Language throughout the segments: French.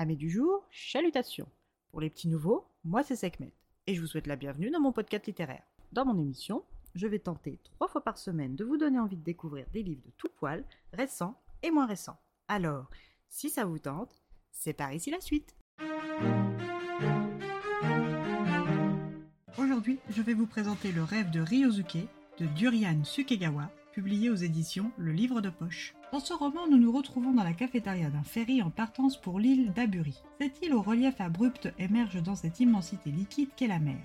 Amis du jour, chalutations. Pour les petits nouveaux, moi c'est Sekhmet et je vous souhaite la bienvenue dans mon podcast littéraire. Dans mon émission, je vais tenter trois fois par semaine de vous donner envie de découvrir des livres de tout poil, récents et moins récents. Alors, si ça vous tente, c'est par ici la suite. Aujourd'hui, je vais vous présenter Le rêve de Ryosuke de Durian Sukegawa, publié aux éditions Le Livre de Poche. Dans ce roman, nous nous retrouvons dans la cafétéria d'un ferry en partance pour l'île d'Aburi. Cette île au relief abrupt émerge dans cette immensité liquide qu'est la mer.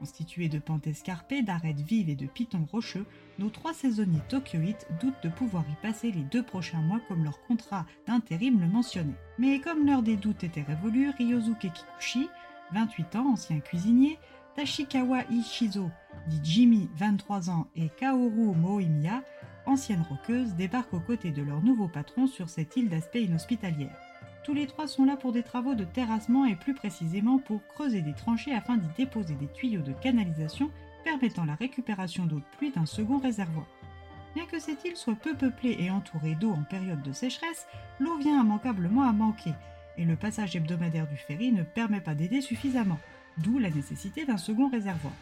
Constituée de pentes escarpées, d'arêtes vives et de pitons rocheux, nos trois saisonniers tokyoïtes doutent de pouvoir y passer les deux prochains mois comme leur contrat d'intérim le mentionnait. Mais comme l'heure des doutes était révolue, Ryosuke Kikuchi, 28 ans, ancien cuisinier, Tashikawa Ishizo, dit Jimmy, 23 ans, et Kaoru Moimiya, ancienne roqueuse, débarquent aux côtés de leur nouveau patron sur cette île d'aspect inhospitalière. Tous les trois sont là pour des travaux de terrassement et plus précisément pour creuser des tranchées afin d'y déposer des tuyaux de canalisation permettant la récupération d'eau de pluie d'un second réservoir. Bien que cette île soit peu peuplée et entourée d'eau en période de sécheresse, l'eau vient immanquablement à manquer, et le passage hebdomadaire du ferry ne permet pas d'aider suffisamment, d'où la nécessité d'un second réservoir.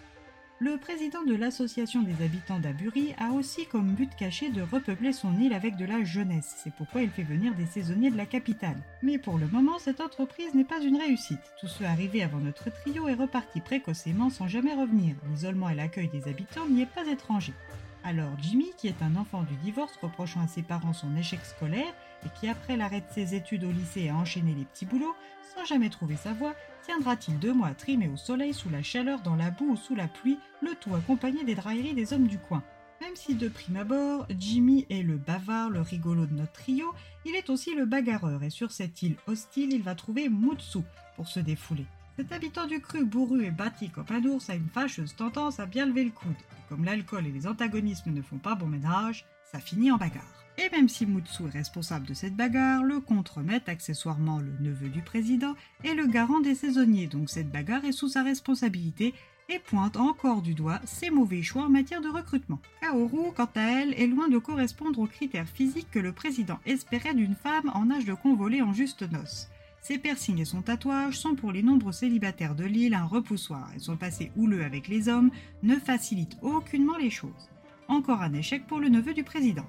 Le président de l'association des habitants d'Aburi a aussi comme but caché de repeupler son île avec de la jeunesse. C'est pourquoi il fait venir des saisonniers de la capitale. Mais pour le moment, cette entreprise n'est pas une réussite. Tout ce arrivé avant notre trio est reparti précocement sans jamais revenir. L'isolement et l'accueil des habitants n'y est pas étranger. Alors Jimmy, qui est un enfant du divorce reprochant à ses parents son échec scolaire et qui après l'arrêt de ses études au lycée a enchaîné les petits boulots, sans jamais trouver sa voie, tiendra-t-il deux mois trimé au soleil, sous la chaleur, dans la boue ou sous la pluie, le tout accompagné des drailleries des hommes du coin Même si de prime abord, Jimmy est le bavard, le rigolo de notre trio, il est aussi le bagarreur et sur cette île hostile, il va trouver Mutsu pour se défouler. Cet habitant du cru, bourru et bâti comme un ours, a une fâcheuse tendance à bien lever le coude. Et comme l'alcool et les antagonismes ne font pas bon ménage, ça finit en bagarre. Et même si Mutsu est responsable de cette bagarre, le contre-maître, accessoirement le neveu du président, est le garant des saisonniers, donc cette bagarre est sous sa responsabilité et pointe encore du doigt ses mauvais choix en matière de recrutement. Kaoru, quant à elle, est loin de correspondre aux critères physiques que le président espérait d'une femme en âge de convoler en juste noces. Ses piercings et son tatouage sont pour les nombreux célibataires de l'île un repoussoir et son passé houleux avec les hommes ne facilite aucunement les choses. Encore un échec pour le neveu du président.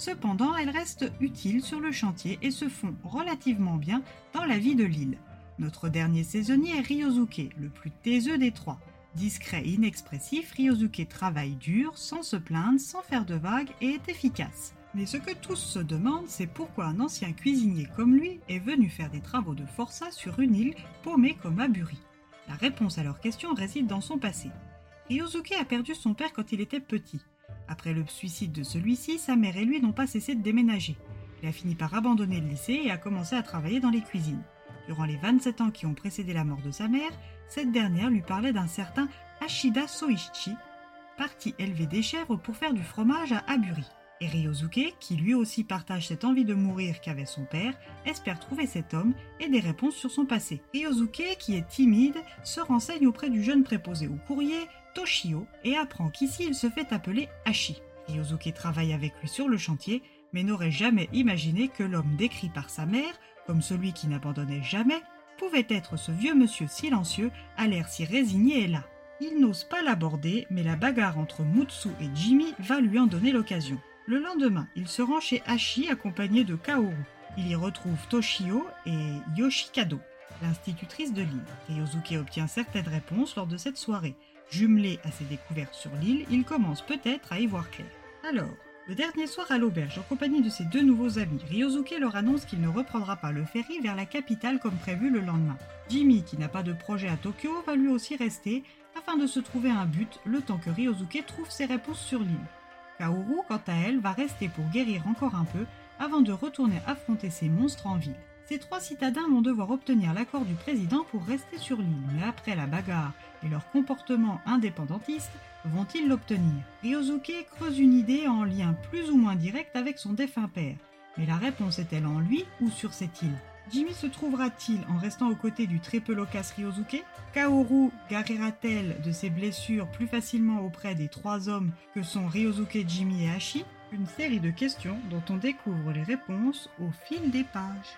Cependant, elles restent utiles sur le chantier et se font relativement bien dans la vie de l'île. Notre dernier saisonnier est Ryosuke, le plus taiseux des trois. Discret et inexpressif, Ryosuke travaille dur, sans se plaindre, sans faire de vagues et est efficace. Mais ce que tous se demandent, c'est pourquoi un ancien cuisinier comme lui est venu faire des travaux de forçat sur une île paumée comme Aburi. La réponse à leur question réside dans son passé. Ryosuke a perdu son père quand il était petit. Après le suicide de celui-ci, sa mère et lui n'ont pas cessé de déménager. Il a fini par abandonner le lycée et a commencé à travailler dans les cuisines. Durant les 27 ans qui ont précédé la mort de sa mère, cette dernière lui parlait d'un certain Ashida Soichi, parti élever des chèvres pour faire du fromage à Aburi. Et Ryosuke, qui lui aussi partage cette envie de mourir qu'avait son père, espère trouver cet homme et des réponses sur son passé. Ryosuke, qui est timide, se renseigne auprès du jeune préposé au courrier, Toshio, et apprend qu'ici il se fait appeler Hashi. Ryosuke travaille avec lui sur le chantier, mais n'aurait jamais imaginé que l'homme décrit par sa mère, comme celui qui n'abandonnait jamais, pouvait être ce vieux monsieur silencieux, à l'air si résigné et là. Il n'ose pas l'aborder, mais la bagarre entre Mutsu et Jimmy va lui en donner l'occasion. Le lendemain, il se rend chez Hashi accompagné de Kaoru. Il y retrouve Toshio et Yoshikado, l'institutrice de l'île. Ryosuke obtient certaines réponses lors de cette soirée. Jumelé à ses découvertes sur l'île, il commence peut-être à y voir clair. Alors, le dernier soir à l'auberge, en compagnie de ses deux nouveaux amis, Ryosuke leur annonce qu'il ne reprendra pas le ferry vers la capitale comme prévu le lendemain. Jimmy, qui n'a pas de projet à Tokyo, va lui aussi rester afin de se trouver un but le temps que Ryosuke trouve ses réponses sur l'île. Kaoru, quant à elle, va rester pour guérir encore un peu avant de retourner affronter ces monstres en ville. Ces trois citadins vont devoir obtenir l'accord du président pour rester sur l'île, mais après la bagarre et leur comportement indépendantiste, vont-ils l'obtenir? Ryosuke creuse une idée en lien plus ou moins direct avec son défunt père. Mais la réponse est-elle en lui ou sur cette île? Jimmy se trouvera-t-il en restant aux côtés du très peu loquace Kaoru guérira-t-elle de ses blessures plus facilement auprès des trois hommes que sont Ryosuke, Jimmy et Hashi? Une série de questions dont on découvre les réponses au fil des pages.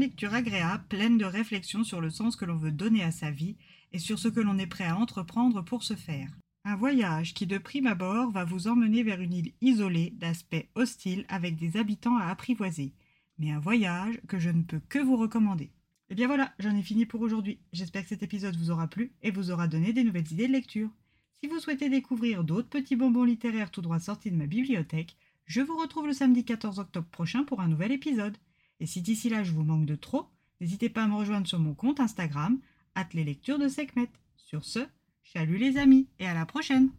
Lecture agréable, pleine de réflexions sur le sens que l'on veut donner à sa vie et sur ce que l'on est prêt à entreprendre pour ce faire. Un voyage qui de prime abord va vous emmener vers une île isolée, d'aspect hostile, avec des habitants à apprivoiser. Mais un voyage que je ne peux que vous recommander. Et eh bien voilà, j'en ai fini pour aujourd'hui. J'espère que cet épisode vous aura plu et vous aura donné des nouvelles idées de lecture. Si vous souhaitez découvrir d'autres petits bonbons littéraires tout droit sortis de ma bibliothèque, je vous retrouve le samedi 14 octobre prochain pour un nouvel épisode. Et si d'ici là je vous manque de trop, n'hésitez pas à me rejoindre sur mon compte Instagram, les lectures de Sekhmet. Sur ce, chalut les amis et à la prochaine